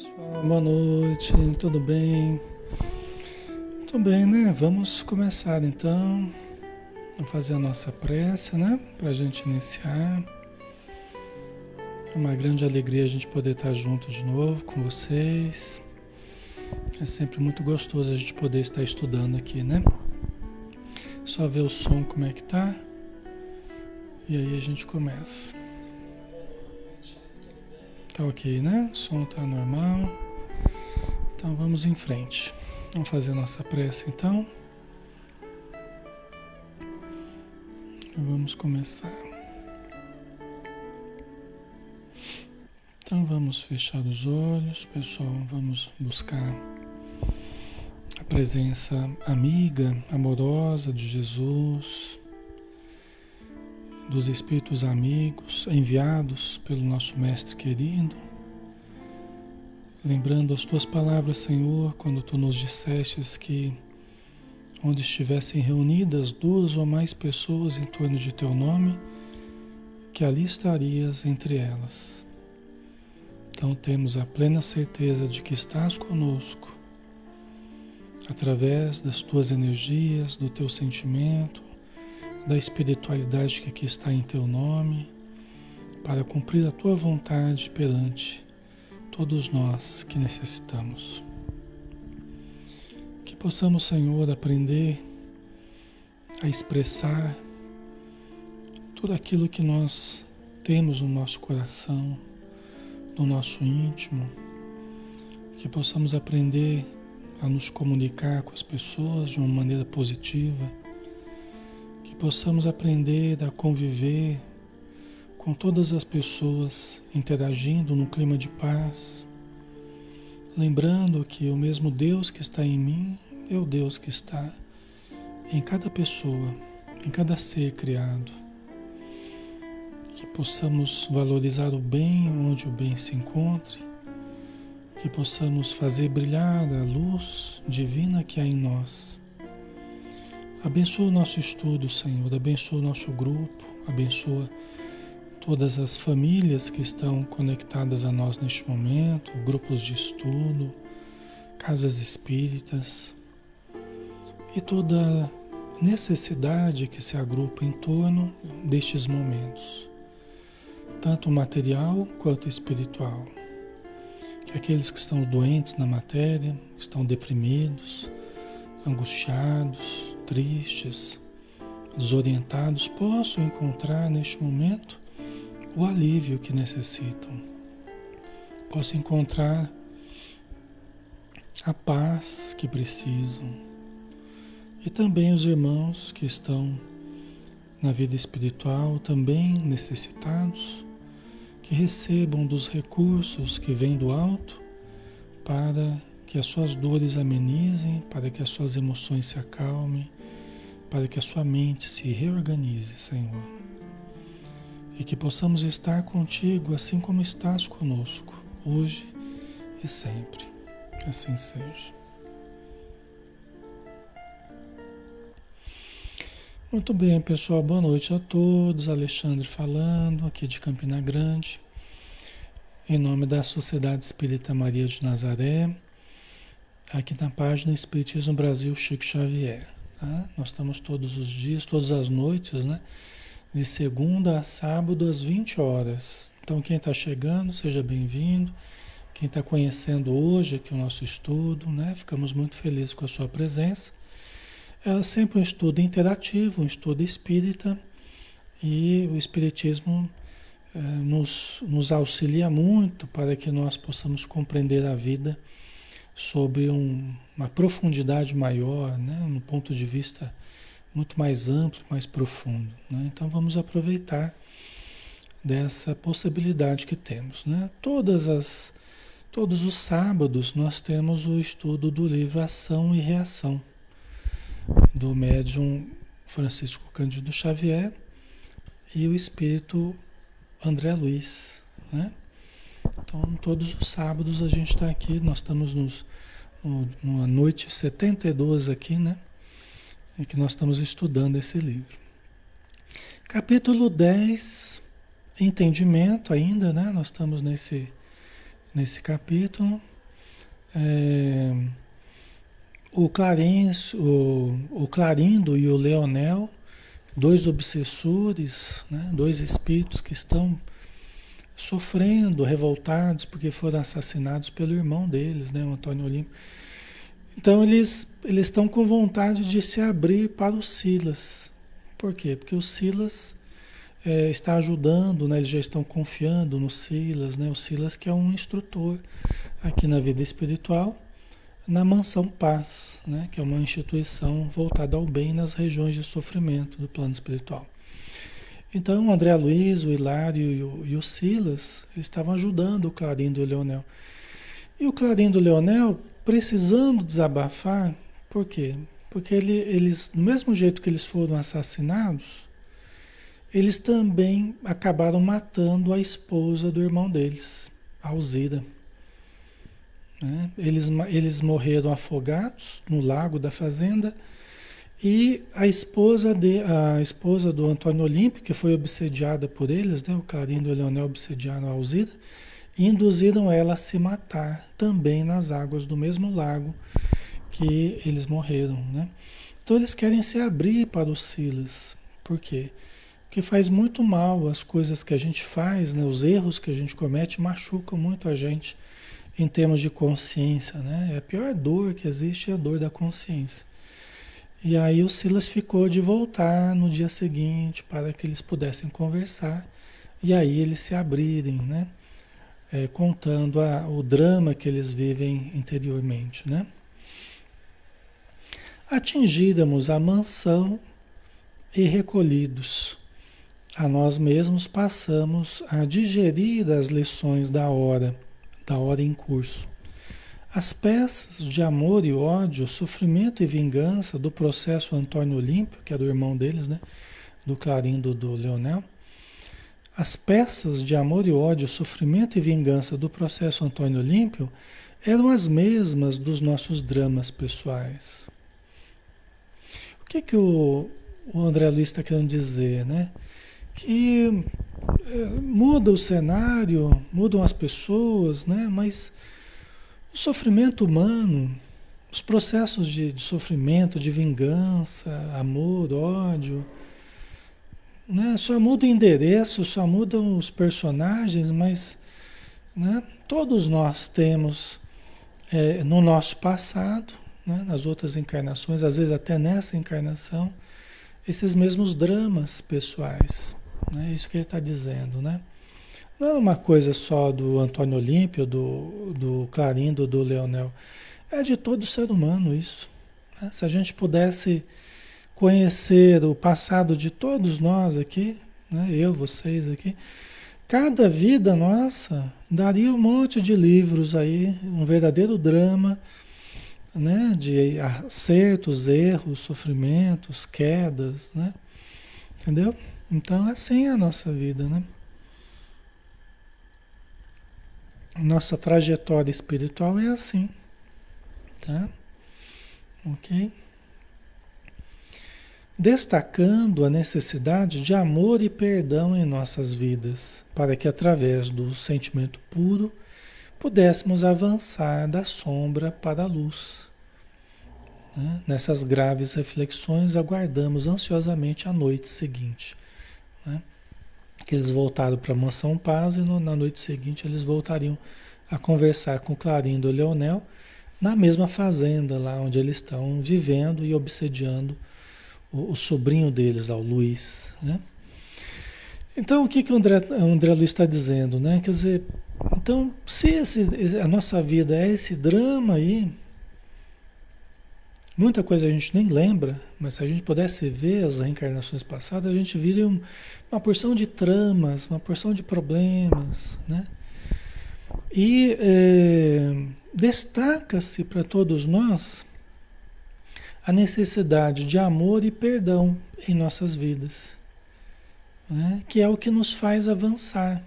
pessoal, boa noite, tudo bem? Tudo bem, né? Vamos começar então a fazer a nossa prece, né? Para a gente iniciar. É uma grande alegria a gente poder estar junto de novo com vocês. É sempre muito gostoso a gente poder estar estudando aqui, né? Só ver o som como é que tá. E aí a gente começa. Tá ok, né? O som tá normal. Então vamos em frente. Vamos fazer nossa prece então. Vamos começar. Então vamos fechar os olhos, pessoal. Vamos buscar a presença amiga, amorosa de Jesus dos Espíritos amigos enviados pelo nosso Mestre querido, lembrando as tuas palavras, Senhor, quando tu nos dissestes que onde estivessem reunidas duas ou mais pessoas em torno de teu nome, que ali estarias entre elas. Então temos a plena certeza de que estás conosco, através das tuas energias, do teu sentimento, da espiritualidade que aqui está em teu nome, para cumprir a tua vontade perante todos nós que necessitamos. Que possamos, Senhor, aprender a expressar tudo aquilo que nós temos no nosso coração, no nosso íntimo, que possamos aprender a nos comunicar com as pessoas de uma maneira positiva possamos aprender a conviver com todas as pessoas interagindo num clima de paz, lembrando que o mesmo Deus que está em mim é o Deus que está em cada pessoa, em cada ser criado. Que possamos valorizar o bem onde o bem se encontre, que possamos fazer brilhar a luz divina que há em nós Abençoa o nosso estudo, Senhor. Abençoa o nosso grupo. Abençoa todas as famílias que estão conectadas a nós neste momento, grupos de estudo, casas espíritas e toda necessidade que se agrupa em torno destes momentos, tanto material quanto espiritual. Que aqueles que estão doentes na matéria, estão deprimidos, angustiados, tristes, desorientados, possam encontrar neste momento o alívio que necessitam. Possam encontrar a paz que precisam. E também os irmãos que estão na vida espiritual, também necessitados, que recebam dos recursos que vêm do alto para que as suas dores amenizem, para que as suas emoções se acalmem, para que a sua mente se reorganize, Senhor. E que possamos estar contigo assim como estás conosco, hoje e sempre. Assim seja. Muito bem, pessoal. Boa noite a todos. Alexandre falando, aqui de Campina Grande, em nome da Sociedade Espírita Maria de Nazaré, aqui na página Espiritismo Brasil Chico Xavier. Tá? Nós estamos todos os dias, todas as noites, né? De segunda a sábado às 20 horas. Então, quem está chegando, seja bem-vindo. Quem está conhecendo hoje aqui o nosso estudo, né? Ficamos muito felizes com a sua presença. É sempre um estudo interativo, um estudo espírita, e o Espiritismo eh, nos, nos auxilia muito para que nós possamos compreender a vida sobre um, uma profundidade maior, né? um ponto de vista muito mais amplo, mais profundo. Né? Então vamos aproveitar dessa possibilidade que temos. Né? Todas as, todos os sábados nós temos o estudo do livro Ação e Reação, do médium Francisco Cândido Xavier e o espírito André Luiz. Né? Então, todos os sábados a gente está aqui, nós estamos nos, no, numa noite 72 aqui, né? Em que nós estamos estudando esse livro. Capítulo 10, entendimento ainda, né? Nós estamos nesse, nesse capítulo. É, o Clarence, o, o Clarindo e o Leonel, dois obsessores, né? dois espíritos que estão sofrendo, revoltados porque foram assassinados pelo irmão deles, né, o Antônio Olímpio. Então eles eles estão com vontade de se abrir para o Silas. Por quê? Porque o Silas é, está ajudando, né? eles já estão confiando no Silas, né? o Silas que é um instrutor aqui na vida espiritual, na Mansão Paz, né? que é uma instituição voltada ao bem nas regiões de sofrimento do plano espiritual. Então o André Luiz, o Hilário e o, e o Silas estavam ajudando o Clarindo e o Leonel. E o Clarindo e o Leonel precisando desabafar, por quê? Porque ele, eles, do mesmo jeito que eles foram assassinados, eles também acabaram matando a esposa do irmão deles, Alzira. Né? Eles, eles morreram afogados no lago da fazenda e a esposa, de, a esposa do Antônio Olímpio, que foi obsediada por eles, né? o e o Leonel obsediaram a Alzira, induziram ela a se matar também nas águas do mesmo lago que eles morreram. Né? Então eles querem se abrir para os Silas. Por quê? Porque faz muito mal as coisas que a gente faz, né? os erros que a gente comete machucam muito a gente em termos de consciência. Né? A pior dor que existe é a dor da consciência. E aí o Silas ficou de voltar no dia seguinte para que eles pudessem conversar e aí eles se abrirem, né? É, contando a, o drama que eles vivem interiormente, né? Atingíramos a mansão e recolhidos a nós mesmos passamos a digerir as lições da hora, da hora em curso. As peças de amor e ódio, sofrimento e vingança do processo Antônio Olímpio, que é do irmão deles, né? Do Clarindo do Leonel. As peças de amor e ódio, sofrimento e vingança do processo Antônio Olímpio eram as mesmas dos nossos dramas pessoais. O que, que o, o André Luiz está querendo dizer, né? que é, muda o cenário, mudam as pessoas, né? mas o sofrimento humano, os processos de, de sofrimento, de vingança, amor, ódio, né? só muda o endereço, só mudam os personagens, mas né? todos nós temos é, no nosso passado, né? nas outras encarnações, às vezes até nessa encarnação, esses mesmos dramas pessoais. É isso que ele está dizendo, né? Não é uma coisa só do Antônio Olímpio, do, do Clarindo, do Leonel. É de todo ser humano isso. Né? Se a gente pudesse conhecer o passado de todos nós aqui, né? eu, vocês aqui, cada vida nossa daria um monte de livros aí, um verdadeiro drama, né? De acertos, erros, sofrimentos, quedas, né? Entendeu? Então, assim é a nossa vida, né? Nossa trajetória espiritual é assim, tá? Ok? Destacando a necessidade de amor e perdão em nossas vidas, para que através do sentimento puro pudéssemos avançar da sombra para a luz. Né? Nessas graves reflexões, aguardamos ansiosamente a noite seguinte né? Que eles voltaram para Mansão Paz e no, na noite seguinte eles voltariam a conversar com Clarindo e Leonel na mesma fazenda lá onde eles estão vivendo e obsediando o, o sobrinho deles, o Luiz. Né? Então, o que, que o André, André Luiz está dizendo? Né? Quer dizer, então, se esse, a nossa vida é esse drama aí, Muita coisa a gente nem lembra, mas se a gente pudesse ver as reencarnações passadas, a gente viria uma porção de tramas, uma porção de problemas, né? E é, destaca-se para todos nós a necessidade de amor e perdão em nossas vidas, né? que é o que nos faz avançar,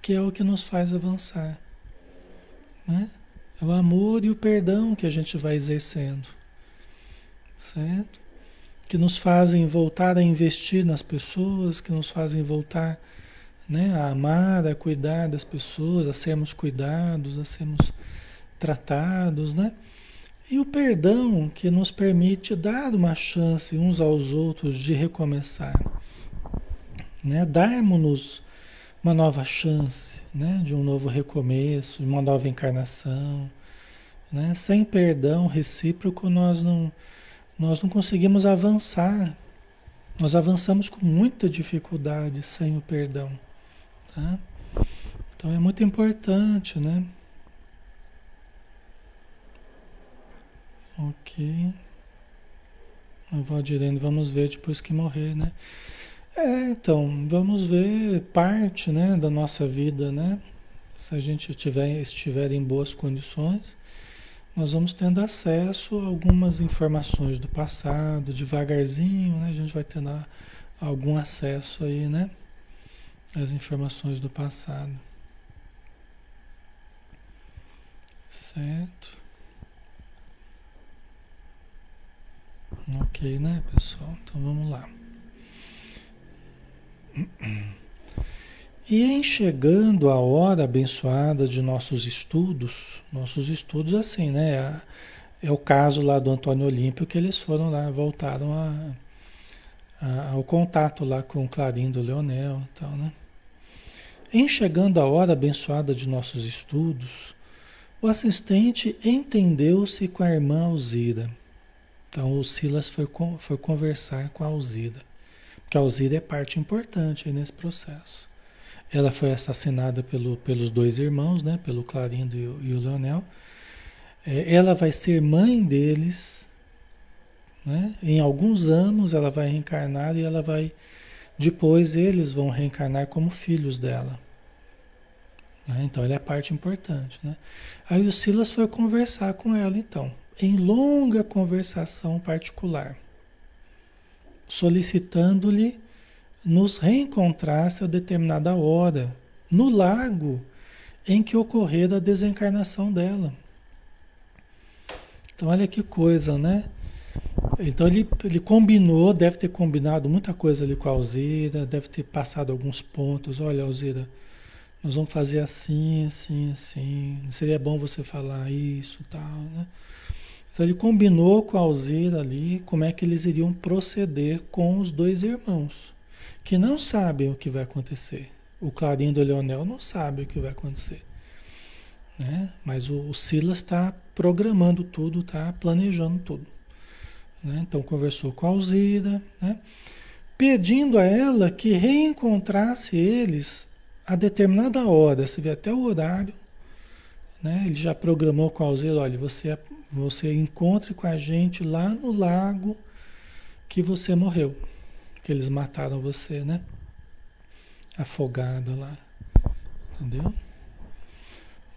que é o que nos faz avançar. Né? É o amor e o perdão que a gente vai exercendo, certo? Que nos fazem voltar a investir nas pessoas, que nos fazem voltar né, a amar, a cuidar das pessoas, a sermos cuidados, a sermos tratados, né? E o perdão que nos permite dar uma chance uns aos outros de recomeçar, né? Darmos-nos uma nova chance, né? De um novo recomeço, uma nova encarnação, né? Sem perdão recíproco nós não nós não conseguimos avançar. Nós avançamos com muita dificuldade sem o perdão, tá? Então é muito importante, né? Ok. A Valdirene, vamos ver depois que morrer, né? É, então, vamos ver parte, né, da nossa vida, né? Se a gente tiver, estiver em boas condições, nós vamos tendo acesso a algumas informações do passado, devagarzinho, né? A gente vai tendo algum acesso aí, né? As informações do passado. Certo? Ok, né, pessoal? Então vamos lá. E em chegando a hora abençoada de nossos estudos, nossos estudos assim, né? É o caso lá do Antônio Olímpio que eles foram lá, voltaram a, a, ao contato lá com Clarindo Leonel e tal, né? Em chegando a hora abençoada de nossos estudos, o assistente entendeu-se com a irmã Alzira. Então o Silas foi, foi conversar com a Alzira, porque a Alzira é parte importante nesse processo. Ela foi assassinada pelo, pelos dois irmãos, né? pelo Clarindo e o, e o Leonel. É, ela vai ser mãe deles. Né? Em alguns anos ela vai reencarnar e ela vai. Depois eles vão reencarnar como filhos dela. Né? Então ela é parte importante. Né? Aí o Silas foi conversar com ela, então, em longa conversação particular, solicitando-lhe nos reencontrasse a determinada hora, no lago em que ocorrera a desencarnação dela. Então, olha que coisa, né? Então, ele, ele combinou, deve ter combinado muita coisa ali com a Alzira, deve ter passado alguns pontos. Olha, Alzira, nós vamos fazer assim, assim, assim. Seria bom você falar isso tal, né? Então, ele combinou com a Alzira ali como é que eles iriam proceder com os dois irmãos que não sabem o que vai acontecer. O Clarindo Leonel não sabe o que vai acontecer. Né? Mas o, o Silas está programando tudo, está planejando tudo. Né? Então conversou com a Alzira, né? pedindo a ela que reencontrasse eles a determinada hora. Você vê até o horário. Né? Ele já programou com a Alzira, olha, você, você encontre com a gente lá no lago que você morreu que eles mataram você, né? Afogada lá. Entendeu?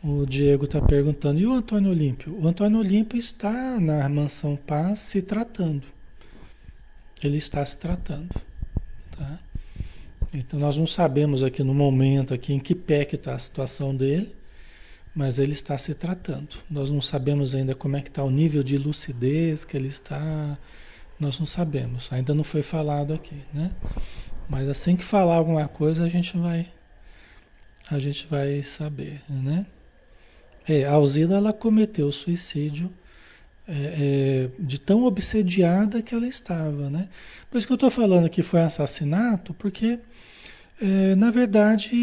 O Diego está perguntando, e o Antônio Olímpio? O Antônio Olímpio está na mansão Paz se tratando. Ele está se tratando. Tá? Então nós não sabemos aqui no momento aqui em que pé que está a situação dele, mas ele está se tratando. Nós não sabemos ainda como é que está o nível de lucidez que ele está, nós não sabemos, ainda não foi falado aqui, né? Mas assim que falar alguma coisa a gente vai a gente vai saber, né? É, a Alzira ela cometeu suicídio é, é, de tão obsediada que ela estava, né? Por isso que eu estou falando que foi assassinato, porque é, na verdade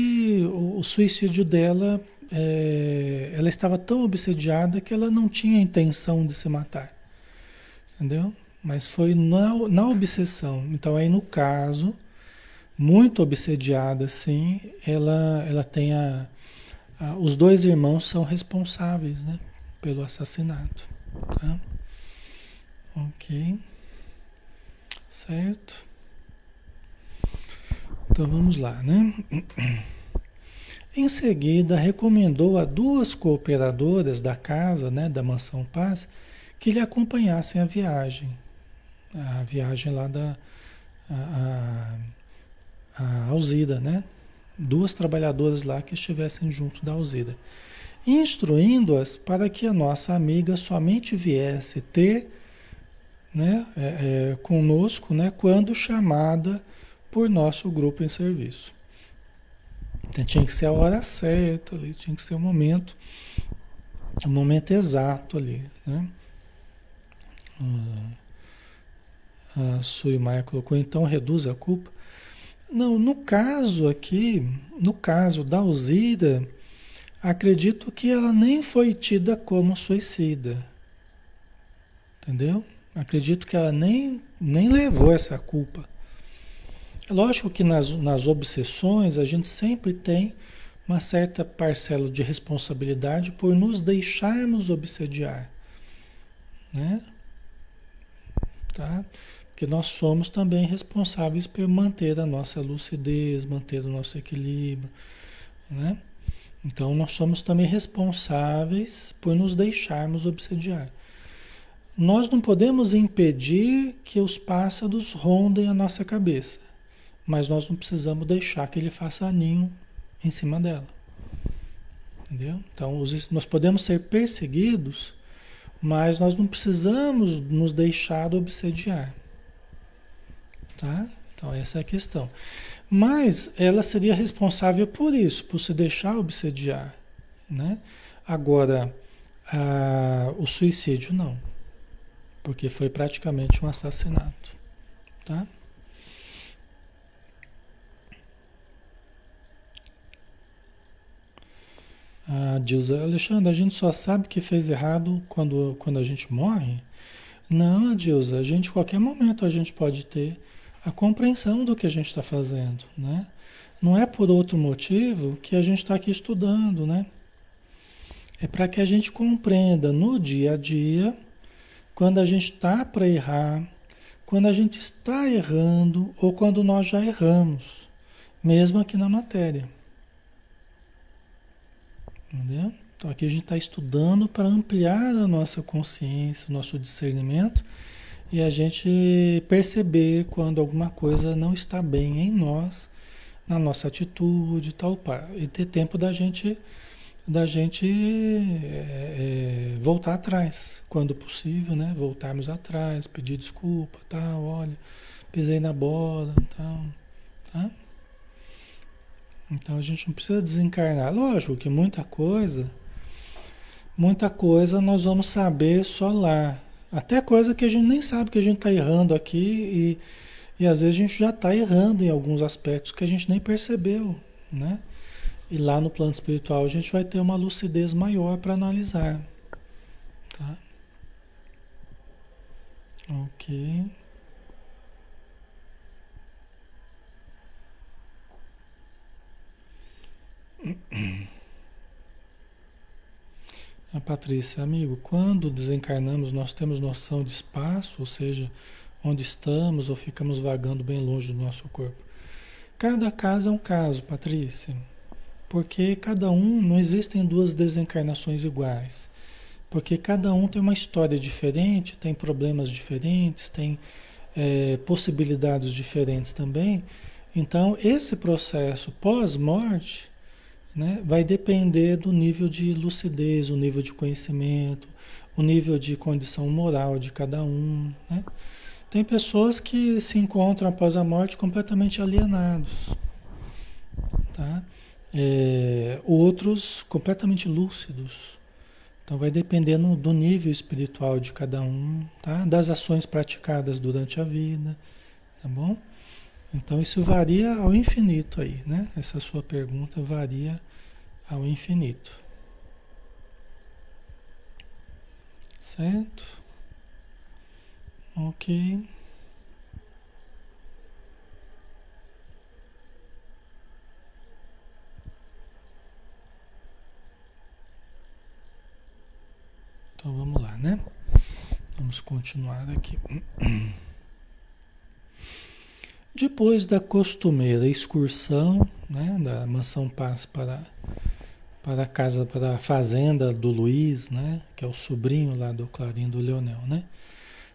o, o suicídio dela, é, ela estava tão obsediada que ela não tinha intenção de se matar, entendeu? mas foi na, na obsessão. Então aí no caso, muito obsediada assim, ela, ela tem a, a, os dois irmãos são responsáveis, né, pelo assassinato, tá? Ok, certo? Então vamos lá, né? Em seguida, recomendou a duas cooperadoras da casa, né, da Mansão Paz, que lhe acompanhassem a viagem, a viagem lá da a, a, a Alzida, né? Duas trabalhadoras lá que estivessem junto da Alzida, instruindo-as para que a nossa amiga somente viesse ter né, é, é, conosco né, quando chamada por nosso grupo em serviço. Então, tinha que ser a hora certa, ali, tinha que ser o momento o momento exato ali, né? A Suimaia colocou, então reduz a culpa. Não, no caso aqui, no caso da Alzira, acredito que ela nem foi tida como suicida. Entendeu? Acredito que ela nem, nem levou essa culpa. Lógico que nas, nas obsessões a gente sempre tem uma certa parcela de responsabilidade por nos deixarmos obsediar. Né? Tá? Porque nós somos também responsáveis por manter a nossa lucidez, manter o nosso equilíbrio. Né? Então nós somos também responsáveis por nos deixarmos obsediar. Nós não podemos impedir que os pássaros rondem a nossa cabeça, mas nós não precisamos deixar que ele faça ninho em cima dela. Entendeu? Então, nós podemos ser perseguidos, mas nós não precisamos nos deixar obsediar. Tá? Então, essa é a questão. Mas ela seria responsável por isso, por se deixar obsediar. Né? Agora, a, o suicídio não porque foi praticamente um assassinato, tá? A Dilza, Alexandre, a gente só sabe que fez errado quando, quando a gente morre? Não, Adilza, a gente, qualquer momento, a gente pode ter a compreensão do que a gente está fazendo, né? Não é por outro motivo que a gente está aqui estudando, né? É para que a gente compreenda no dia a dia quando a gente está para errar, quando a gente está errando ou quando nós já erramos, mesmo aqui na matéria. Entendeu? Então aqui a gente está estudando para ampliar a nossa consciência, o nosso discernimento e a gente perceber quando alguma coisa não está bem em nós, na nossa atitude, tal, e ter tempo da gente da gente é, é, voltar atrás, quando possível, né? Voltarmos atrás, pedir desculpa, tal, olha, pisei na bola, tal, tá? Então a gente não precisa desencarnar. Lógico que muita coisa, muita coisa nós vamos saber só lá. Até coisa que a gente nem sabe que a gente está errando aqui e, e às vezes a gente já está errando em alguns aspectos que a gente nem percebeu, né? E lá no plano espiritual a gente vai ter uma lucidez maior para analisar. Tá? Ok. A Patrícia, amigo, quando desencarnamos, nós temos noção de espaço, ou seja, onde estamos ou ficamos vagando bem longe do nosso corpo. Cada caso é um caso, Patrícia. Porque cada um, não existem duas desencarnações iguais. Porque cada um tem uma história diferente, tem problemas diferentes, tem é, possibilidades diferentes também. Então, esse processo pós-morte né, vai depender do nível de lucidez, o nível de conhecimento, o nível de condição moral de cada um. Né? Tem pessoas que se encontram após a morte completamente alienados. Tá? é, outros completamente lúcidos. Então vai dependendo do nível espiritual de cada um, tá? Das ações praticadas durante a vida, tá bom? Então isso varia ao infinito aí, né? Essa sua pergunta varia ao infinito. Certo? Ok. Então vamos lá, né? Vamos continuar aqui. Depois da costumeira excursão, né, da mansão Paz para para a casa, para a fazenda do Luiz, né, que é o sobrinho lá do Clarim do Leonel, né?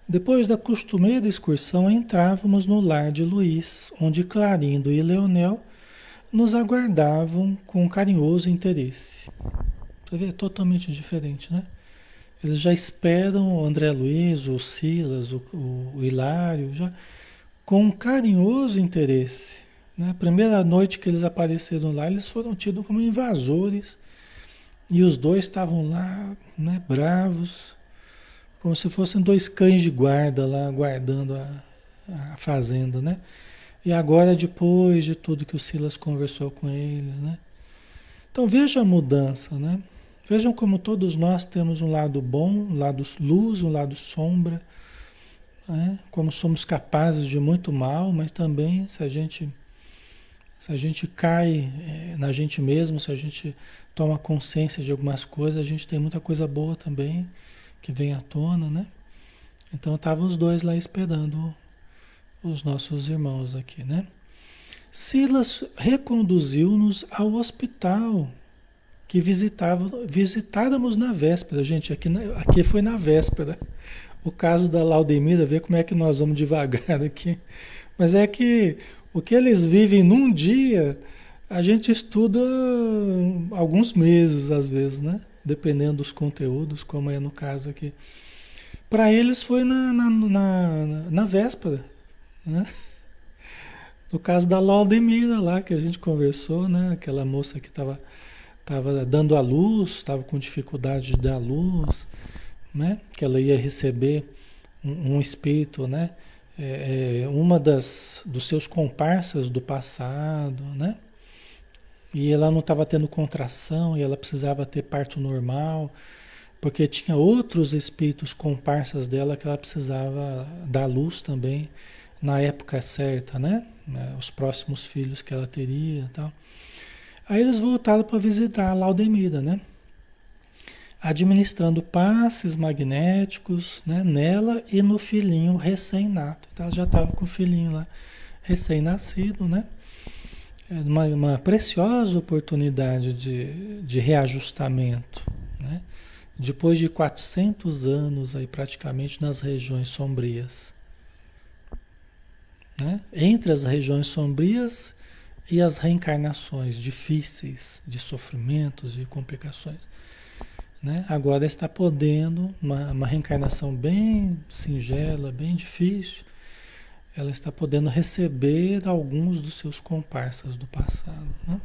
Depois da costumeira excursão, entrávamos no lar de Luiz, onde Clarindo e Leonel nos aguardavam com carinhoso interesse. Você vê, é totalmente diferente, né? Eles já esperam o André Luiz, o Silas, o, o, Hilário, já com um carinhoso interesse. Né? A primeira noite que eles apareceram lá, eles foram tidos como invasores. E os dois estavam lá, né, bravos, como se fossem dois cães de guarda lá, guardando a, a fazenda, né? E agora, depois de tudo que o Silas conversou com eles, né? Então veja a mudança, né? Vejam como todos nós temos um lado bom, um lado luz, um lado sombra, né? como somos capazes de muito mal, mas também se a gente se a gente cai é, na gente mesmo, se a gente toma consciência de algumas coisas, a gente tem muita coisa boa também que vem à tona, né? Então estavam os dois lá esperando os nossos irmãos aqui, né? Silas reconduziu-nos ao hospital que visitávamos na véspera. Gente, aqui, aqui foi na véspera. O caso da Laudemira, ver como é que nós vamos devagar aqui. Mas é que o que eles vivem num dia, a gente estuda alguns meses, às vezes, né? Dependendo dos conteúdos, como é no caso aqui. Para eles foi na, na, na, na véspera, né? No caso da Laudemira lá, que a gente conversou, né? Aquela moça que estava tava dando a luz, estava com dificuldade de dar a luz, né? Que ela ia receber um, um espírito, né? É, é, uma das dos seus comparsas do passado, né? E ela não estava tendo contração e ela precisava ter parto normal, porque tinha outros espíritos comparsas dela que ela precisava dar luz também na época certa, né? É, os próximos filhos que ela teria tal. Aí eles voltaram para visitar a Laudemira, né? Administrando passes magnéticos né? nela e no filhinho recém-nato. Então ela já estava com o filhinho lá recém-nascido, né? É uma, uma preciosa oportunidade de, de reajustamento, né? Depois de 400 anos aí praticamente nas regiões sombrias. Né? Entre as regiões sombrias e as reencarnações difíceis, de sofrimentos, de complicações. Né? Agora está podendo, uma, uma reencarnação bem singela, bem difícil, ela está podendo receber alguns dos seus comparsas do passado. Né?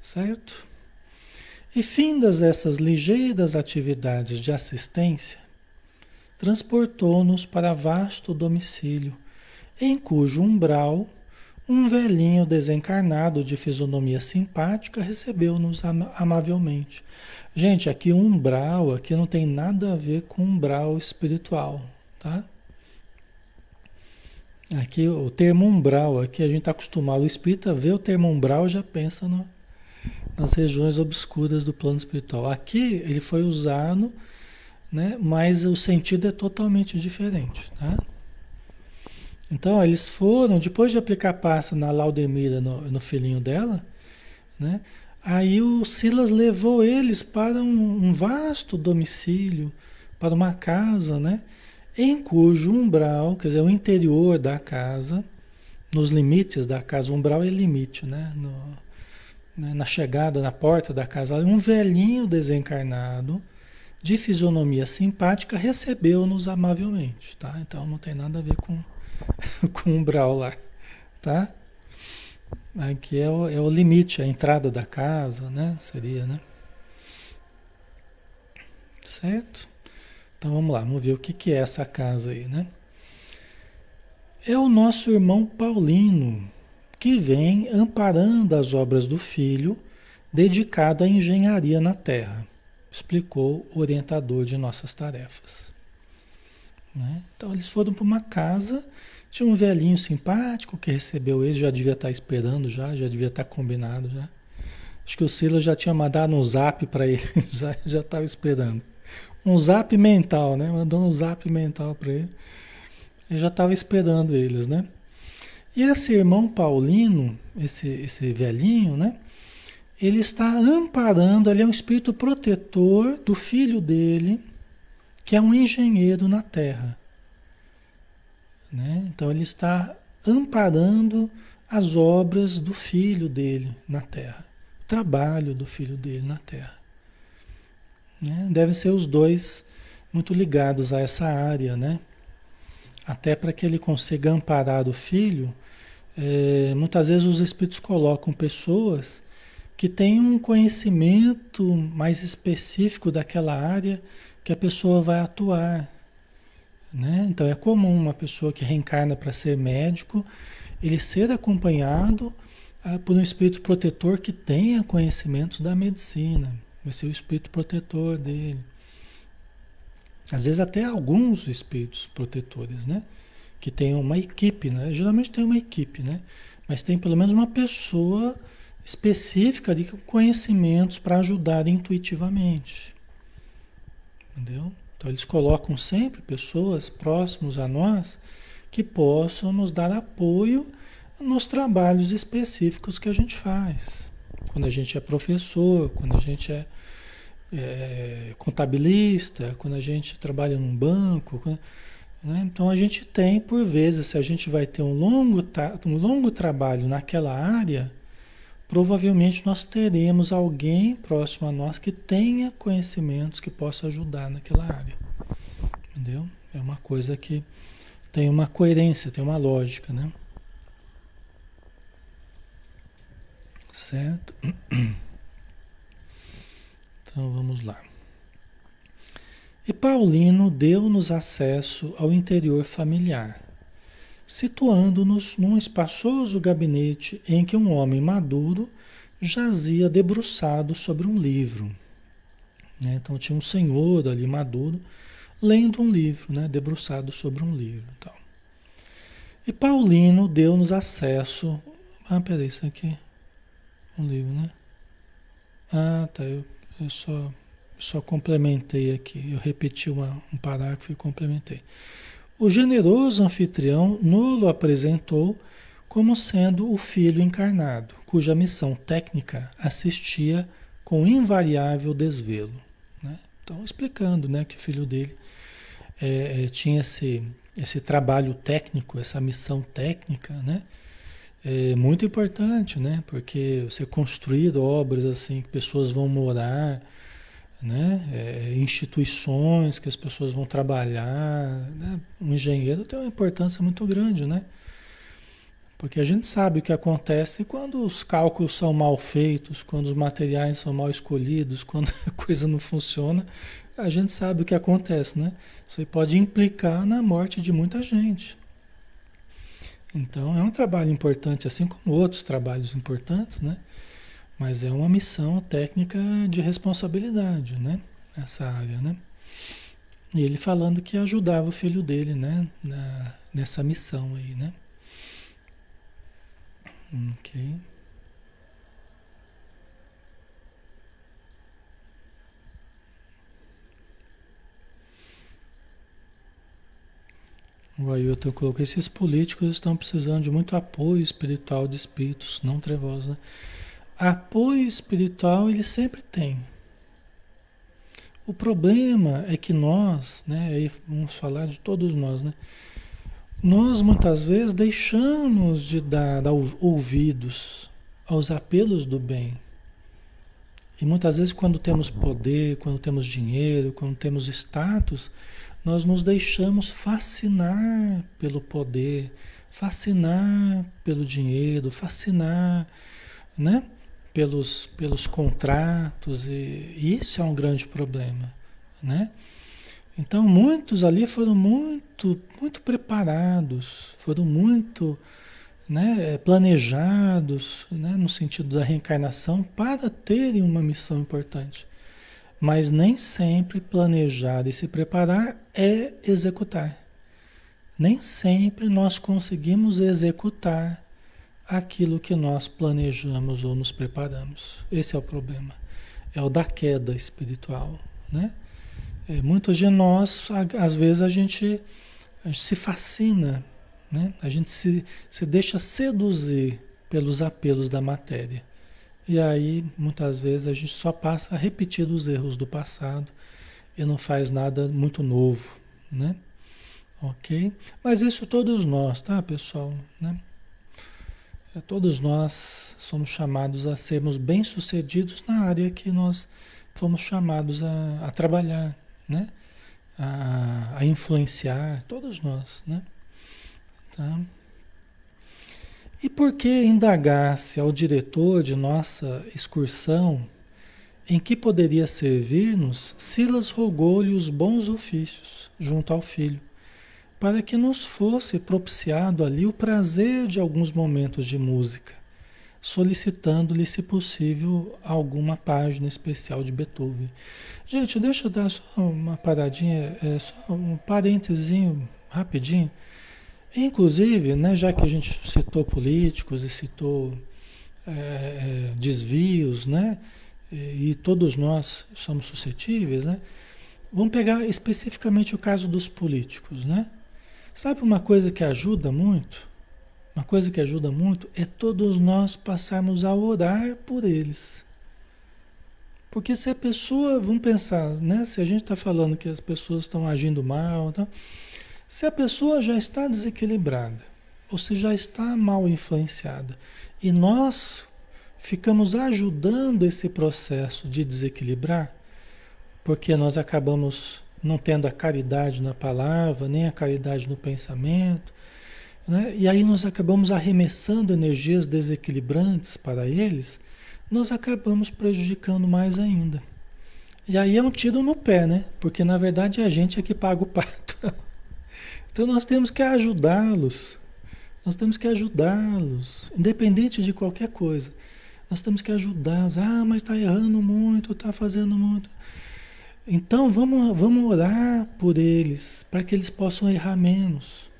Certo? E findas essas ligeiras atividades de assistência, transportou-nos para vasto domicílio em cujo umbral um velhinho desencarnado de fisionomia simpática recebeu-nos amavelmente. Gente, aqui umbral, aqui não tem nada a ver com umbral espiritual, tá? Aqui o termo umbral, aqui a gente está acostumado, o espírita vê o termo umbral já pensa no, nas regiões obscuras do plano espiritual. Aqui ele foi usado, né, mas o sentido é totalmente diferente, tá? Então, eles foram, depois de aplicar pasta na Laudemira, no, no filhinho dela, né? Aí o Silas levou eles para um, um, vasto domicílio, para uma casa, né? Em cujo umbral, quer dizer, o interior da casa, nos limites da casa, umbral é limite, né? No, né? Na chegada, na porta da casa, um velhinho desencarnado, de fisionomia simpática, recebeu-nos amavelmente, tá? Então não tem nada a ver com com umbral lá, tá? Aqui é o, é o limite, a entrada da casa, né? Seria, né? Certo? Então vamos lá, vamos ver o que, que é essa casa aí, né? É o nosso irmão Paulino, que vem amparando as obras do filho, dedicado à engenharia na terra, explicou o orientador de nossas tarefas. Né? Então eles foram para uma casa, tinha um velhinho simpático que recebeu eles, já devia estar esperando já, já devia estar combinado já. Acho que o Silas já tinha mandado um zap para ele, já já estava esperando. Um zap mental, né? Mandou um zap mental para ele. Ele já estava esperando eles, né? E esse irmão Paulino, esse, esse velhinho, né? Ele está amparando, ele é um espírito protetor do filho dele, que é um engenheiro na Terra. Né? Então ele está amparando as obras do filho dele na Terra, o trabalho do filho dele na Terra. Né? Devem ser os dois muito ligados a essa área, né? Até para que ele consiga amparar o filho, é, muitas vezes os espíritos colocam pessoas que tem um conhecimento mais específico daquela área que a pessoa vai atuar. Né? Então é comum uma pessoa que reencarna para ser médico, ele ser acompanhado ah, por um espírito protetor que tenha conhecimentos da medicina. Vai ser o espírito protetor dele. Às vezes até alguns espíritos protetores, né? Que tem uma equipe, né? Geralmente tem uma equipe, né? Mas tem pelo menos uma pessoa específica de conhecimentos para ajudar intuitivamente. Entendeu? Então eles colocam sempre pessoas próximos a nós que possam nos dar apoio nos trabalhos específicos que a gente faz. Quando a gente é professor, quando a gente é, é contabilista, quando a gente trabalha num banco. Quando, né? Então a gente tem, por vezes, se a gente vai ter um longo, um longo trabalho naquela área, provavelmente nós teremos alguém próximo a nós que tenha conhecimentos que possa ajudar naquela área. Entendeu? É uma coisa que tem uma coerência, tem uma lógica, né? Certo? Então vamos lá. E Paulino deu-nos acesso ao interior familiar, situando-nos num espaçoso gabinete em que um homem maduro jazia debruçado sobre um livro. Né? Então tinha um senhor ali maduro lendo um livro, né? debruçado sobre um livro. Então. E Paulino deu-nos acesso. Ah, peraí, isso aqui um livro, né? Ah, tá. Eu, eu só, só complementei aqui. Eu repeti uma, um parágrafo e complementei. O generoso anfitrião nulo apresentou como sendo o filho encarnado, cuja missão técnica assistia com invariável desvelo. Né? Então, explicando né, que o filho dele é, tinha esse, esse trabalho técnico, essa missão técnica, né? é muito importante, né? Porque você construir obras assim que pessoas vão morar, né? É, instituições que as pessoas vão trabalhar, né? um engenheiro tem uma importância muito grande, né? Porque a gente sabe o que acontece quando os cálculos são mal feitos, quando os materiais são mal escolhidos, quando a coisa não funciona, a gente sabe o que acontece, né? Isso pode implicar na morte de muita gente. Então é um trabalho importante, assim como outros trabalhos importantes, né? Mas é uma missão técnica de responsabilidade, né? Essa área, né? E ele falando que ajudava o filho dele, né? Na, nessa missão aí, né? Ok. O Ailton colocou: esses políticos estão precisando de muito apoio espiritual de espíritos não trevosos. Né? Apoio espiritual ele sempre tem. O problema é que nós, né, aí vamos falar de todos nós, né? Nós muitas vezes deixamos de dar ouvidos aos apelos do bem. E muitas vezes quando temos poder, quando temos dinheiro, quando temos status, nós nos deixamos fascinar pelo poder, fascinar pelo dinheiro, fascinar, né? Pelos, pelos contratos e isso é um grande problema, né? Então muitos ali foram muito, muito preparados, foram muito, né, planejados, né, no sentido da reencarnação para terem uma missão importante. Mas nem sempre planejar e se preparar é executar. Nem sempre nós conseguimos executar aquilo que nós planejamos ou nos preparamos. Esse é o problema. É o da queda espiritual, né? É, muitos de nós, às vezes, a gente, a gente se fascina, né? A gente se, se deixa seduzir pelos apelos da matéria. E aí, muitas vezes, a gente só passa a repetir os erros do passado e não faz nada muito novo, né? Ok? Mas isso todos nós, tá, pessoal? Né? Todos nós somos chamados a sermos bem-sucedidos na área que nós fomos chamados a, a trabalhar, né? A, a influenciar, todos nós, né? Tá? E por que indagar-se ao diretor de nossa excursão em que poderia servir-nos, Silas rogou-lhe os bons ofícios junto ao filho, para que nos fosse propiciado ali o prazer de alguns momentos de música, solicitando-lhe, se possível, alguma página especial de Beethoven. Gente, deixa eu dar só uma paradinha, é, só um parênteses rapidinho. Inclusive, né, já que a gente citou políticos e citou é, é desvios, né? e todos nós somos suscetíveis, né? Vamos pegar especificamente o caso dos políticos, né? Sabe uma coisa que ajuda muito? Uma coisa que ajuda muito é todos nós passarmos a orar por eles. Porque se a pessoa, vamos pensar, né? Se a gente está falando que as pessoas estão agindo mal, tá? se a pessoa já está desequilibrada, ou se já está mal influenciada, e nós ficamos ajudando esse processo de desequilibrar, porque nós acabamos não tendo a caridade na palavra, nem a caridade no pensamento, né? e aí nós acabamos arremessando energias desequilibrantes para eles, nós acabamos prejudicando mais ainda. E aí é um tiro no pé, né? Porque na verdade a gente é que paga o pato. Então nós temos que ajudá-los. Nós temos que ajudá-los, independente de qualquer coisa. Nós temos que ajudar. Ah, mas está errando muito, está fazendo muito. Então vamos, vamos orar por eles, para que eles possam errar menos,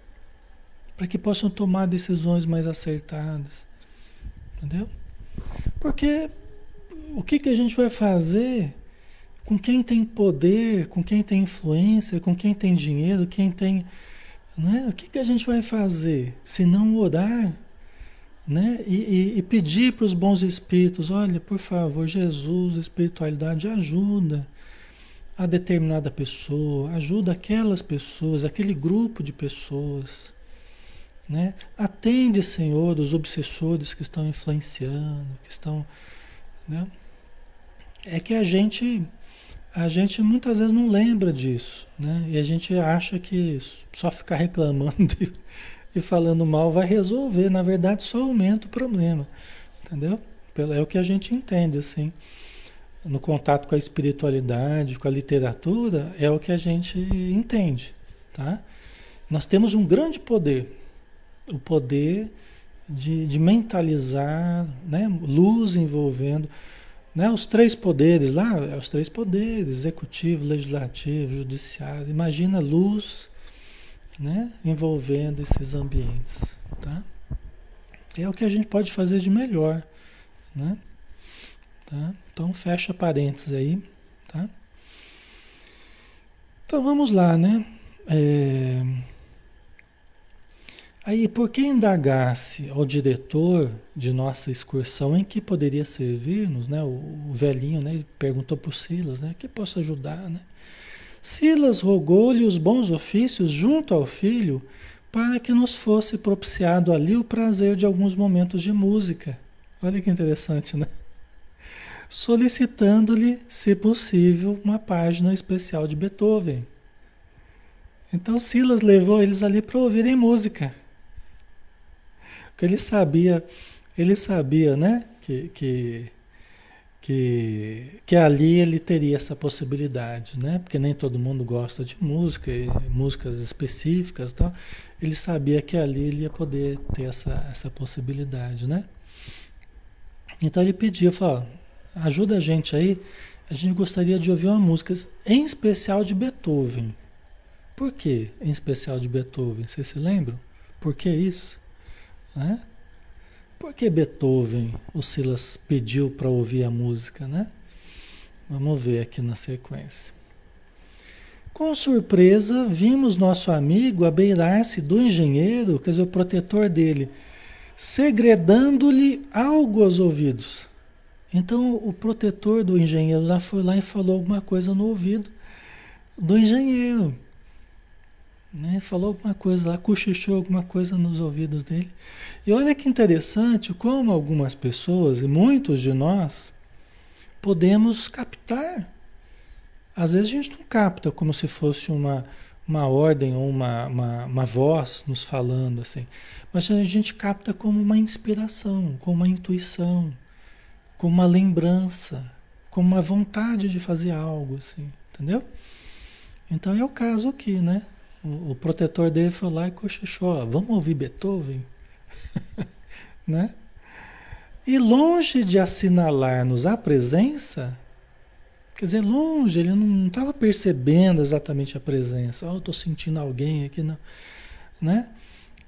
para que possam tomar decisões mais acertadas. Entendeu? Porque o que, que a gente vai fazer com quem tem poder, com quem tem influência, com quem tem dinheiro, quem tem. Né? O que, que a gente vai fazer se não orar? né? E, e, e pedir para os bons espíritos, olha, por favor, Jesus, espiritualidade, ajuda a determinada pessoa, ajuda aquelas pessoas, aquele grupo de pessoas. Né? Atende, Senhor, os obsessores que estão influenciando, que estão. Né? É que a gente, a gente muitas vezes não lembra disso, né? E a gente acha que só ficar reclamando e falando mal vai resolver. Na verdade, só aumenta o problema. Entendeu? É o que a gente entende, assim. No contato com a espiritualidade, com a literatura, é o que a gente entende, tá? Nós temos um grande poder. O poder de, de mentalizar, né? Luz envolvendo... Né? Os três poderes lá, é os três poderes, executivo, legislativo, judiciário. Imagina luz né? envolvendo esses ambientes. Tá? É o que a gente pode fazer de melhor. Né? Tá? Então fecha parênteses aí. Tá? Então vamos lá, né? É... Aí, por que indagasse ao diretor de nossa excursão em que poderia servir-nos, né? O, o velhinho, né? Perguntou para o Silas, né? Que posso ajudar, né? Silas rogou-lhe os bons ofícios junto ao filho para que nos fosse propiciado ali o prazer de alguns momentos de música. Olha que interessante, né? Solicitando-lhe, se possível, uma página especial de Beethoven. Então Silas levou eles ali para ouvirem música. Porque ele sabia, ele sabia, né, que, que que, que ali ele teria essa possibilidade, né? Porque nem todo mundo gosta de música, músicas específicas, tal. Ele sabia que ali ele ia poder ter essa, essa possibilidade, né? Então ele pediu, falou, ajuda a gente aí, a gente gostaria de ouvir uma música, em especial de Beethoven. Por que em especial de Beethoven? Vocês se lembram? Por que isso? Né? Por que Beethoven, o Silas pediu para ouvir a música, né? Vamos ver aqui na sequência. Com surpresa, vimos nosso amigo abeirar-se do engenheiro, quer dizer, o protetor dele, segredando-lhe algo aos ouvidos. Então, o protetor do engenheiro já foi lá e falou alguma coisa no ouvido do engenheiro. Né? Falou alguma coisa lá, cochichou alguma coisa nos ouvidos dele. E olha que interessante como algumas pessoas, e muitos de nós, podemos captar. Às vezes a gente não capta como se fosse uma, uma ordem ou uma, uma, uma voz nos falando assim. Mas a gente capta como uma inspiração, como uma intuição, como uma lembrança, como uma vontade de fazer algo, assim, entendeu? Então é o caso aqui, né? O, o protetor dele foi lá e cochichou, vamos ouvir Beethoven? né? E longe de assinalar-nos a presença, quer dizer, longe, ele não estava percebendo exatamente a presença. Oh, estou sentindo alguém aqui, não. Né?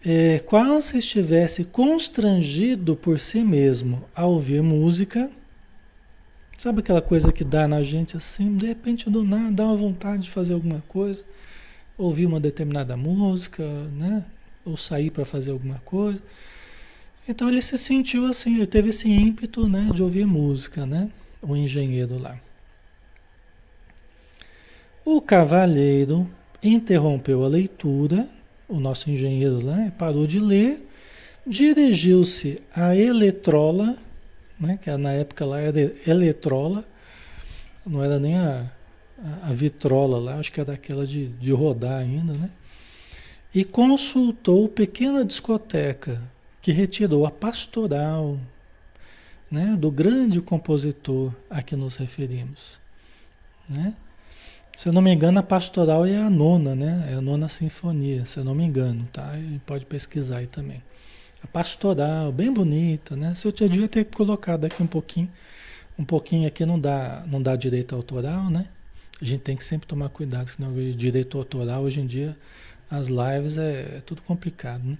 É, qual se estivesse constrangido por si mesmo a ouvir música, sabe aquela coisa que dá na gente assim, de repente do nada dá uma vontade de fazer alguma coisa, ouvir uma determinada música, né? Ou sair para fazer alguma coisa. Então ele se sentiu assim, ele teve esse ímpeto né, de ouvir música, né? O engenheiro lá. O cavalheiro interrompeu a leitura, o nosso engenheiro lá parou de ler, dirigiu-se à eletrola, né, que na época lá era eletrola, não era nem a, a, a vitrola lá, acho que era aquela de, de rodar ainda, né? E consultou pequena discoteca que retirou a pastoral né, do grande compositor a que nos referimos. Né? Se eu não me engano, a pastoral é a nona, né? É a nona sinfonia, se eu não me engano, tá? pode pesquisar aí também. A pastoral, bem bonita, né? Se eu devia ter colocado aqui um pouquinho, um pouquinho aqui não dá, não dá direito autoral, né? A gente tem que sempre tomar cuidado, senão direito autoral hoje em dia as lives é, é tudo complicado, né?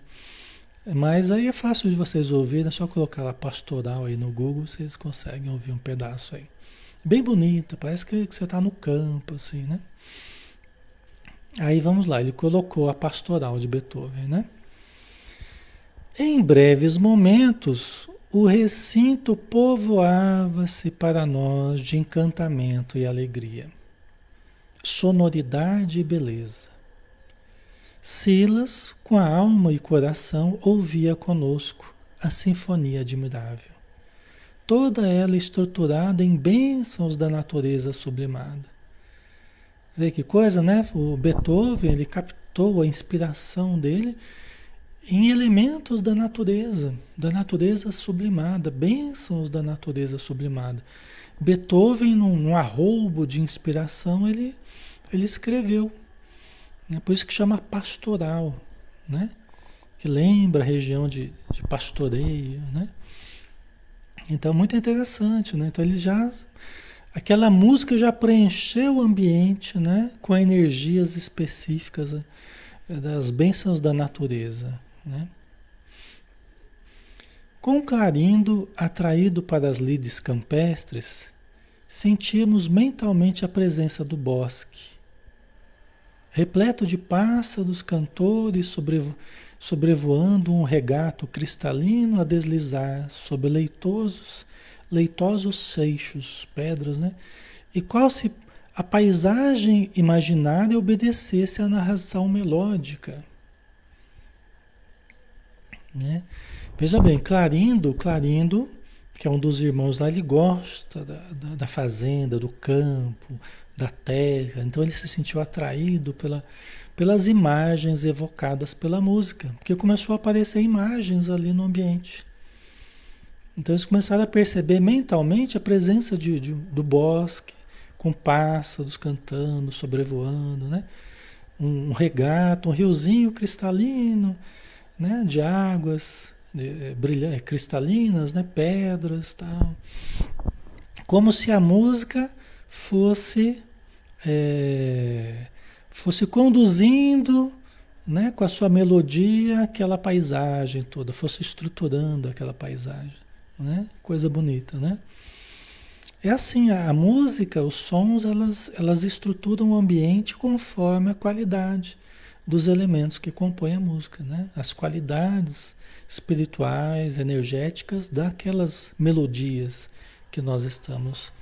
Mas aí é fácil de vocês ouvirem, é só colocar a pastoral aí no Google, vocês conseguem ouvir um pedaço aí. Bem bonita, parece que, você está no campo, assim, né? Aí vamos lá, ele colocou a pastoral de Beethoven, né? Em breves momentos, o recinto povoava-se para nós de encantamento e alegria, sonoridade e beleza. Silas, com a alma e coração, ouvia conosco a sinfonia admirável. Toda ela estruturada em bênçãos da natureza sublimada. Vê que coisa, né? O Beethoven, ele captou a inspiração dele em elementos da natureza, da natureza sublimada, bênçãos da natureza sublimada. Beethoven, num, num arroubo de inspiração, ele, ele escreveu é por isso que chama pastoral, né? Que lembra a região de, de pastoreio, né? Então, muito interessante, né? Então, ele já... Aquela música já preencheu o ambiente, né? Com energias específicas eh, das bênçãos da natureza, né? Com Clarindo, atraído para as lides campestres, sentimos mentalmente a presença do bosque repleto de pássaros, cantores sobrevo, sobrevoando um regato cristalino a deslizar sobre leitosos, leitosos seixos, pedras, né? E qual se a paisagem imaginária obedecesse à narração melódica. Né? Veja bem, Clarindo, Clarindo, que é um dos irmãos lá, ele gosta da, da, da fazenda, do campo, da terra. Então ele se sentiu atraído pela, pelas imagens evocadas pela música, porque começou a aparecer imagens ali no ambiente. Então eles começaram a perceber mentalmente a presença de, de do bosque, com pássaros cantando, sobrevoando, né? Um, um regato, um riozinho cristalino, né? De águas de, é, brilhantes, cristalinas, né? Pedras, tal. Como se a música fosse é, fosse conduzindo né, com a sua melodia aquela paisagem toda, fosse estruturando aquela paisagem. Né? Coisa bonita, né? É assim, a, a, música, os sons, elas, elas estruturam o ambiente conforme a qualidade dos elementos que compõem a música, né? As qualidades espirituais, energéticas daquelas melodias que nós estamos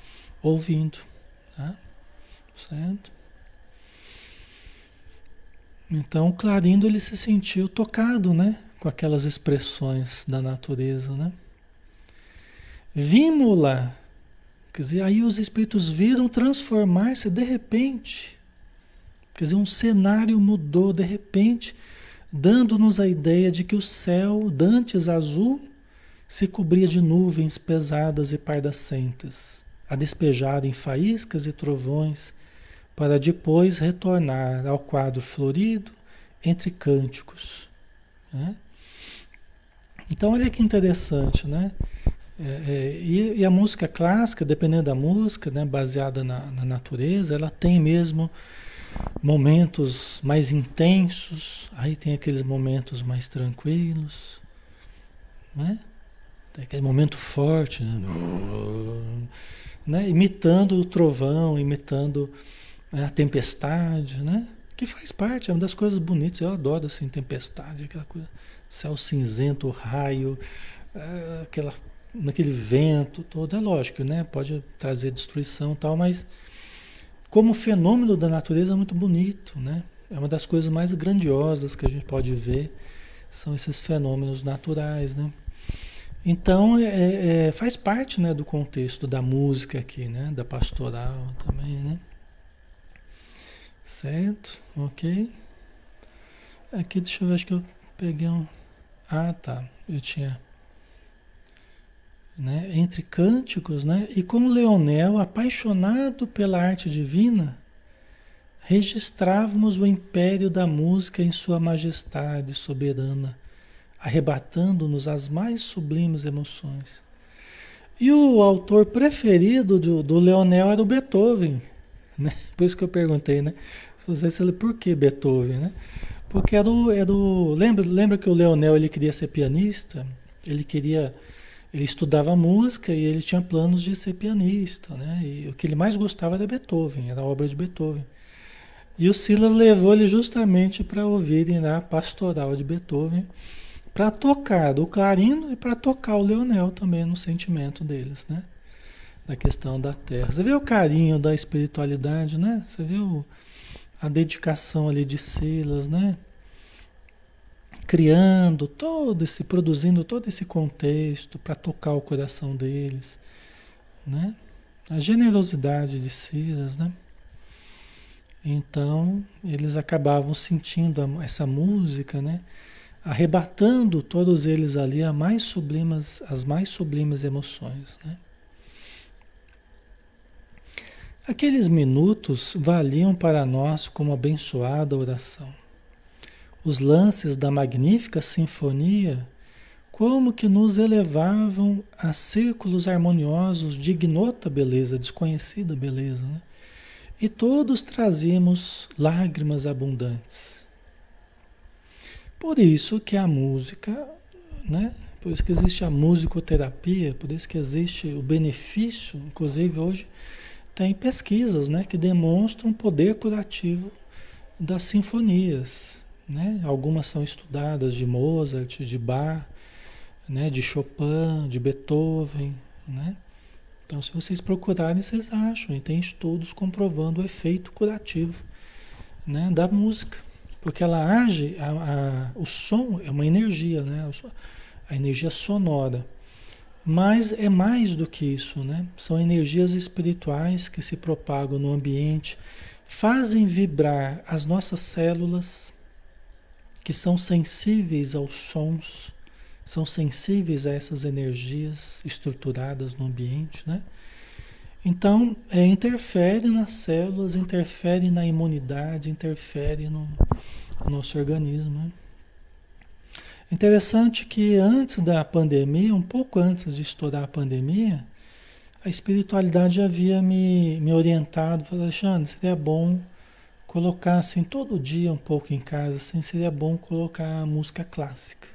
ouvindo, tá? Certo? Então, Clarindo ele se sentiu tocado, né, com aquelas expressões da natureza, né? Vimos-la, quer dizer, aí os espíritos viram transformar-se de repente. Quer dizer, um cenário mudou de repente, dando-nos a ideia de que o céu, dantes azul, se cobria de nuvens pesadas e pardacentes, a despejarem faíscas e trovões, para depois retornar ao quadro florido entre cânticos. Né? Então, olha que interessante, né? É, é, e, a música clássica, dependendo da música, né, baseada na, na, natureza, ela tem mesmo momentos mais intensos, aí tem aqueles momentos mais tranquilos, né? Tem aquele momento forte, né? né? Imitando o trovão, imitando a tempestade, né? Que faz parte, é uma das coisas bonitas. Eu adoro assim, tempestade, aquela coisa, céu cinzento, raio, é, aquela, aquele vento todo. É lógico, né? Pode trazer destruição e tal, mas como fenômeno da natureza é muito bonito, né? É uma das coisas mais grandiosas que a gente pode ver, são esses fenômenos naturais, né? Então, é, é, é, faz parte né, do contexto da música aqui, né? Da pastoral também, né? Certo? Ok? Aqui, deixa eu ver, acho que eu peguei um... Ah, tá. Eu tinha... Né? Entre cânticos, né? E como Leonel, apaixonado pela arte divina, registrávamos o império da música em sua majestade soberana arrebatando-nos as mais sublimes emoções. E o autor preferido do, do Leonel era o Beethoven. Né? Por isso que eu perguntei, né? Se por que Beethoven, né? Porque era o, era o, lembra, lembra que o Leonel ele queria ser pianista? Ele queria, ele estudava música e ele tinha planos de ser pianista, né? E o que ele mais gostava era Beethoven, era a obra de Beethoven. E o Silas levou ele justamente para ouvirem a pastoral de Beethoven para tocar do Clarino e para tocar o Leonel também no sentimento deles, né? Da questão da terra. Você vê o carinho da espiritualidade, né? Você o, a dedicação ali de Silas, né? Criando todo esse, produzindo todo esse contexto para tocar o coração deles, né? A generosidade de Silas, né? Então, eles acabavam sentindo essa música, né? arrebatando todos eles ali a mais sublimes, as mais sublimes emoções. Né? Aqueles minutos valiam para nós como abençoada oração. Os lances da magnífica sinfonia, como que nos elevavam a círculos harmoniosos de ignota beleza, desconhecida beleza. Né? E todos trazíamos lágrimas abundantes por isso que a música, né? Por isso que existe a musicoterapia, por isso que existe o benefício, inclusive hoje tem pesquisas, né, que demonstram o poder curativo das sinfonias, né? Algumas são estudadas de Mozart, de Bach, né, de Chopin, de Beethoven, né? Então, se vocês procurarem, vocês acham, e tem estudos comprovando o efeito curativo, né, da música. Porque ela age, a, a, o som é uma energia, né? A energia sonora. Mas é mais do que isso, né? São energias espirituais que se propagam no ambiente, fazem vibrar as nossas células, que são sensíveis aos sons, são sensíveis a essas energias estruturadas no ambiente, né? Então, é, interfere nas células, interfere na imunidade, interfere no, no nosso organismo. Né? Interessante que antes da pandemia, um pouco antes de estourar a pandemia, a espiritualidade havia me, me orientado, falou, Alexandre, seria bom colocar assim todo dia um pouco em casa, assim, seria bom colocar música clássica.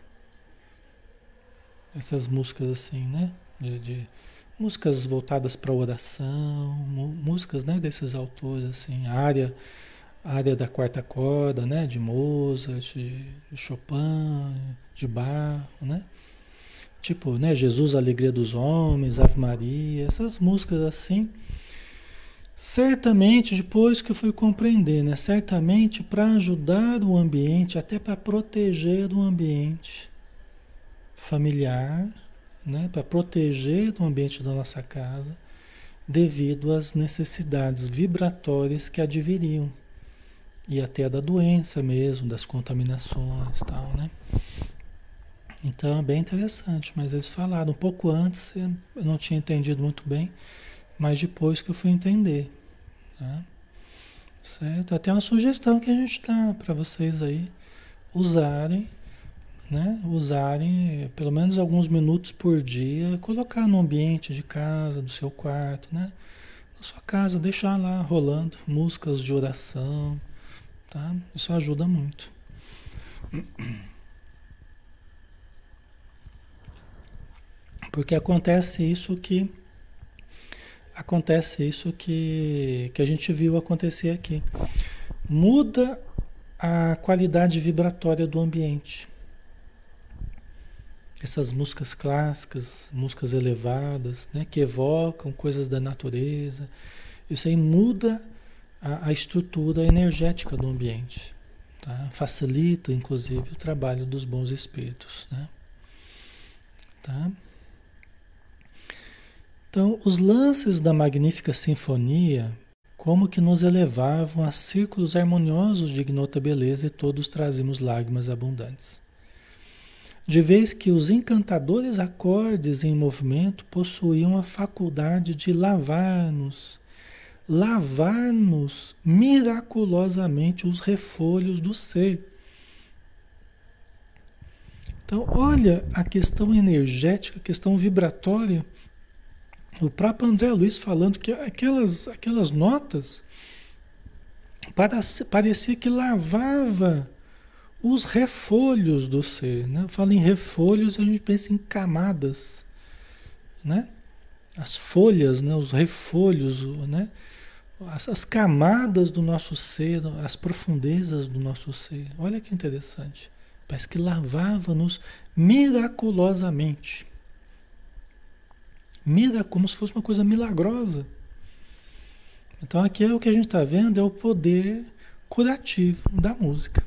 Essas músicas assim, né? de, de músicas voltadas para oração, músicas né, desses autores, assim, área, área da quarta corda, né, de Mozart, de Chopin, de Bach, né? Tipo, né, Jesus, a Alegria dos Homens, Ave Maria, essas músicas assim. Certamente, depois que eu fui compreender, né, certamente para ajudar o ambiente, até para proteger o ambiente familiar, né, para proteger o ambiente da nossa casa devido às necessidades vibratórias que adviriam e até da doença mesmo, das contaminações e tal, né? Então é bem interessante, mas eles falaram um pouco antes, eu não tinha entendido muito bem, mas depois que eu fui entender. Tá? Certo? Até uma sugestão que a gente dá para vocês aí usarem, né? Usarem pelo menos alguns minutos por dia, colocar no ambiente de casa, do seu quarto, né? Na sua casa, deixar lá rolando músicas de oração, tá? Isso ajuda muito. Porque acontece isso que acontece isso que, que a gente viu acontecer aqui. Muda a qualidade vibratória do ambiente. Essas músicas clássicas, músicas elevadas, né, que evocam coisas da natureza, isso aí muda a, a estrutura energética do ambiente. Tá? Facilita, inclusive, o trabalho dos bons espíritos. Né? Tá? Então, os lances da magnífica sinfonia, como que nos elevavam a círculos harmoniosos de ignota beleza e todos trazíamos lágrimas abundantes. De vez que os encantadores acordes em movimento possuíam a faculdade de lavar-nos, lavar-nos miraculosamente os refolhos do ser. Então, olha a questão energética, a questão vibratória o próprio André Luiz falando que aquelas, aquelas notas parecia que lavava os refolhos do ser. Né? Fala em refolhos, a gente pensa em camadas. Né? As folhas, né? os refolhos, né? As, as camadas do nosso ser, as profundezas do nosso ser. Olha que interessante. Parece que lavava-nos miraculosamente. Mira como se fosse uma coisa milagrosa. Então aqui é o que a gente está vendo é o poder curativo da música.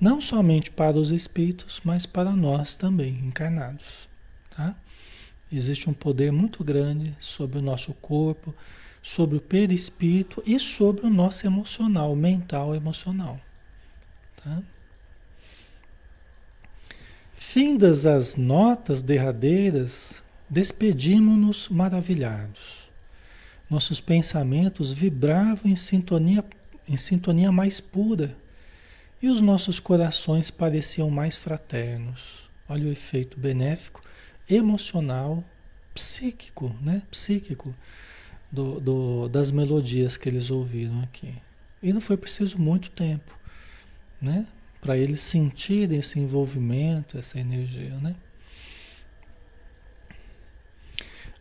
Não somente para os espíritos, mas para nós também, encarnados. Tá? Existe um poder muito grande sobre o nosso corpo, sobre o perispírito e sobre o nosso emocional, mental emocional. Tá? Findas as notas derradeiras, Despedimos-nos maravilhados. Nossos pensamentos vibravam em sintonia, em sintonia mais pura e os nossos corações pareciam mais fraternos. Olha o efeito benéfico, emocional, psíquico, né? Psíquico do, do, das melodias que eles ouviram aqui. E não foi preciso muito tempo, né? Para eles sentirem esse envolvimento, essa energia, né?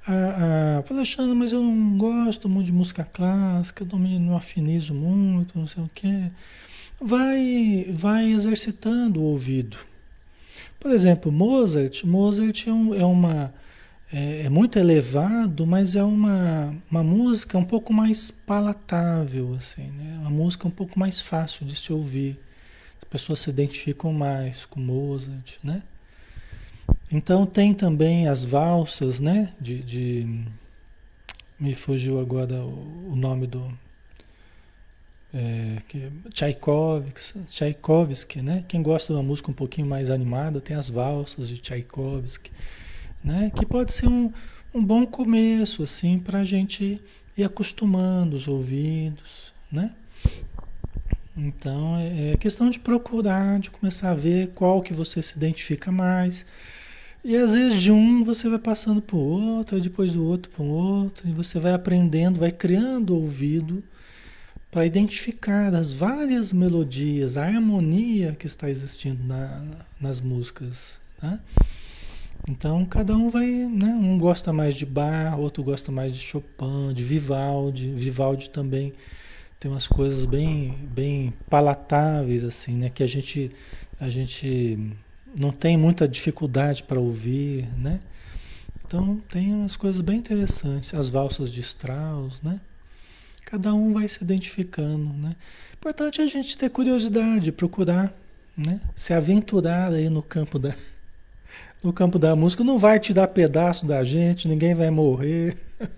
Ah, ah, Alexandre, mas eu não gosto muito de música clássica, eu não, me, não afinizo muito, não sei o quê. Vai, vai exercitando o ouvido. Por exemplo, Mozart, Mozart é, um, é uma é, é, muito elevado, mas é uma, uma música um pouco mais palatável, assim, né? Uma música um pouco mais fácil de se ouvir. As pessoas se identificam mais com Mozart, né? Então tem também as valsas, né? De, de me fugiu agora o, o nome do é, que, Tchaikovsky, Tchaikovsky, né? Quem gosta de uma música um pouquinho mais animada tem as valsas de Tchaikovsky, né? Que pode ser um, um bom começo assim para a gente ir acostumando os ouvidos, né? Então é, é questão de procurar, de começar a ver qual que você se identifica mais e às vezes de um você vai passando para o outro, depois do outro para o outro, e você vai aprendendo, vai criando ouvido para identificar as várias melodias, a harmonia que está existindo na, nas músicas. Tá? Então cada um vai, né? um gosta mais de Bach, outro gosta mais de Chopin, de Vivaldi. Vivaldi também tem umas coisas bem, bem palatáveis assim, né? Que a gente, a gente não tem muita dificuldade para ouvir, né? Então tem umas coisas bem interessantes, as valsas de Strauss, né? Cada um vai se identificando, né? Importante é a gente ter curiosidade, procurar, né? Se aventurar aí no campo da no campo da música, não vai te dar pedaço da gente, ninguém vai morrer.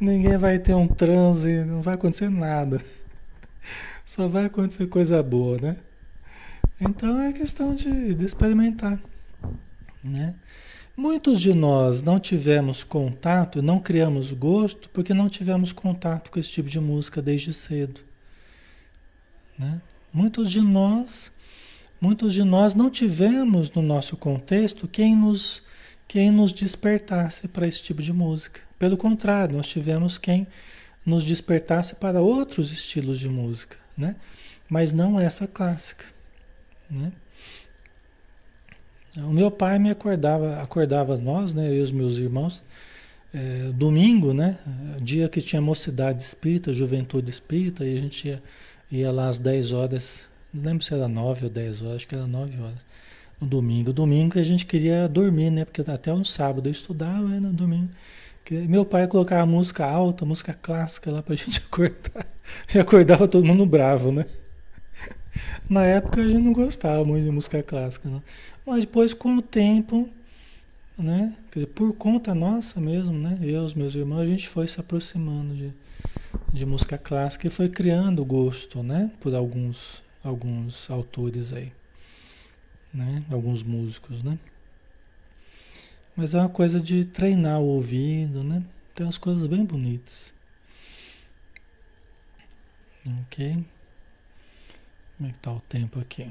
ninguém vai ter um transe, não vai acontecer nada. Só vai acontecer coisa boa, né? Então é questão de, de experimentar, né? Muitos de nós não tivemos contato, não criamos gosto, porque não tivemos contato com esse tipo de música desde cedo. Né? Muitos de nós, muitos de nós não tivemos no nosso contexto quem nos, quem nos despertasse para esse tipo de música. Pelo contrário, nós tivemos quem nos despertasse para outros estilos de música, né? Mas não essa clássica, né? O meu pai me acordava, acordava nós, né, eu e os meus irmãos, é, domingo, né, dia que tinha mocidade espírita, juventude espírita, e a gente ia, ia lá às 10 horas, não lembro se era 9 ou 10 horas, acho que era 9 horas, no domingo. Domingo a gente queria dormir, né, porque até no sábado eu estudava, né, no domingo. Meu pai colocava música alta, música clássica lá pra gente acordar. E acordava todo mundo bravo, né? Na época a gente não gostava muito de música clássica, não. Mas depois, com o tempo, né? por conta nossa mesmo, né? Eu, os meus irmãos, a gente foi se aproximando de, de música clássica e foi criando gosto, né? Por alguns, alguns autores aí, né? Alguns músicos, né? Mas é uma coisa de treinar o ouvido, né? Tem umas coisas bem bonitas. Ok? Como é que tá o tempo aqui?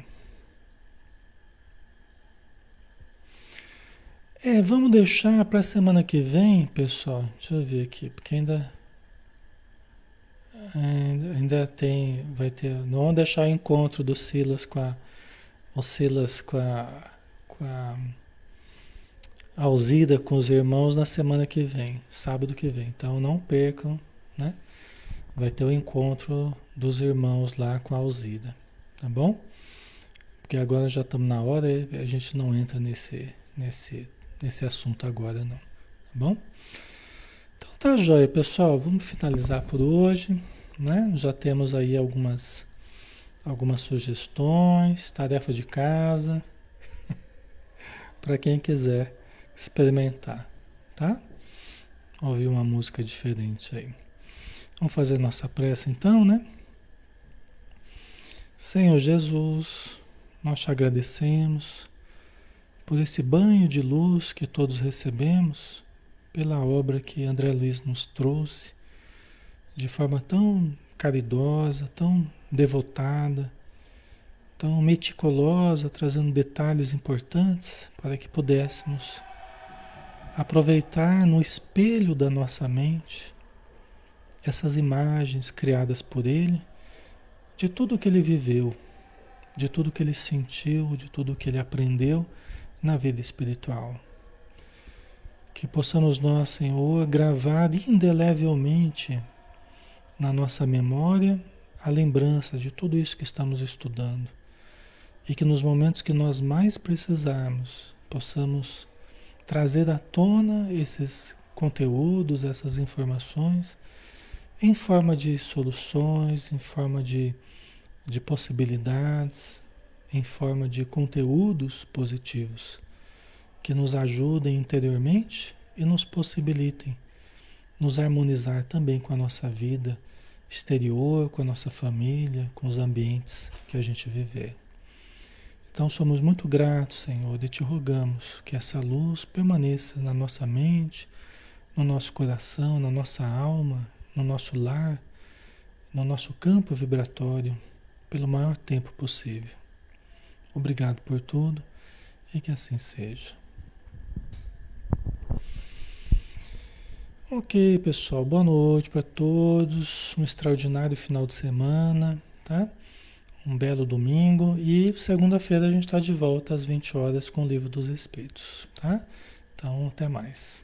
É, vamos deixar para semana que vem, pessoal. Deixa eu ver aqui, porque ainda ainda tem, vai ter, não vamos deixar o encontro do Silas com a o Silas com a com a Alzida com os irmãos na semana que vem, sábado que vem. Então não percam, né? Vai ter o encontro dos irmãos lá com a Alzida, tá bom? Porque agora já estamos na hora e a gente não entra nesse nesse nesse assunto agora não, tá bom? Então tá joia, pessoal, vamos finalizar por hoje, né? Já temos aí algumas algumas sugestões, tarefa de casa, para quem quiser experimentar, tá? Ouvir uma música diferente aí. Vamos fazer nossa prece então, né? Senhor Jesus, nós te agradecemos por esse banho de luz que todos recebemos, pela obra que André Luiz nos trouxe, de forma tão caridosa, tão devotada, tão meticulosa, trazendo detalhes importantes para que pudéssemos aproveitar no espelho da nossa mente essas imagens criadas por ele, de tudo que ele viveu, de tudo que ele sentiu, de tudo que ele aprendeu na vida espiritual. Que possamos nós, Senhor, gravar indelevelmente na nossa memória a lembrança de tudo isso que estamos estudando. E que nos momentos que nós mais precisarmos, possamos trazer à tona esses conteúdos, essas informações, em forma de soluções, em forma de, de possibilidades, em forma de conteúdos positivos que nos ajudem interiormente e nos possibilitem nos harmonizar também com a nossa vida exterior, com a nossa família, com os ambientes que a gente viver. Então somos muito gratos, Senhor, e te rogamos que essa luz permaneça na nossa mente, no nosso coração, na nossa alma, no nosso lar, no nosso campo vibratório, pelo maior tempo possível. Obrigado por tudo e que assim seja. Ok, pessoal, boa noite para todos. Um extraordinário final de semana, tá? Um belo domingo e segunda-feira a gente está de volta às 20 horas com o Livro dos Espíritos, tá? Então, até mais.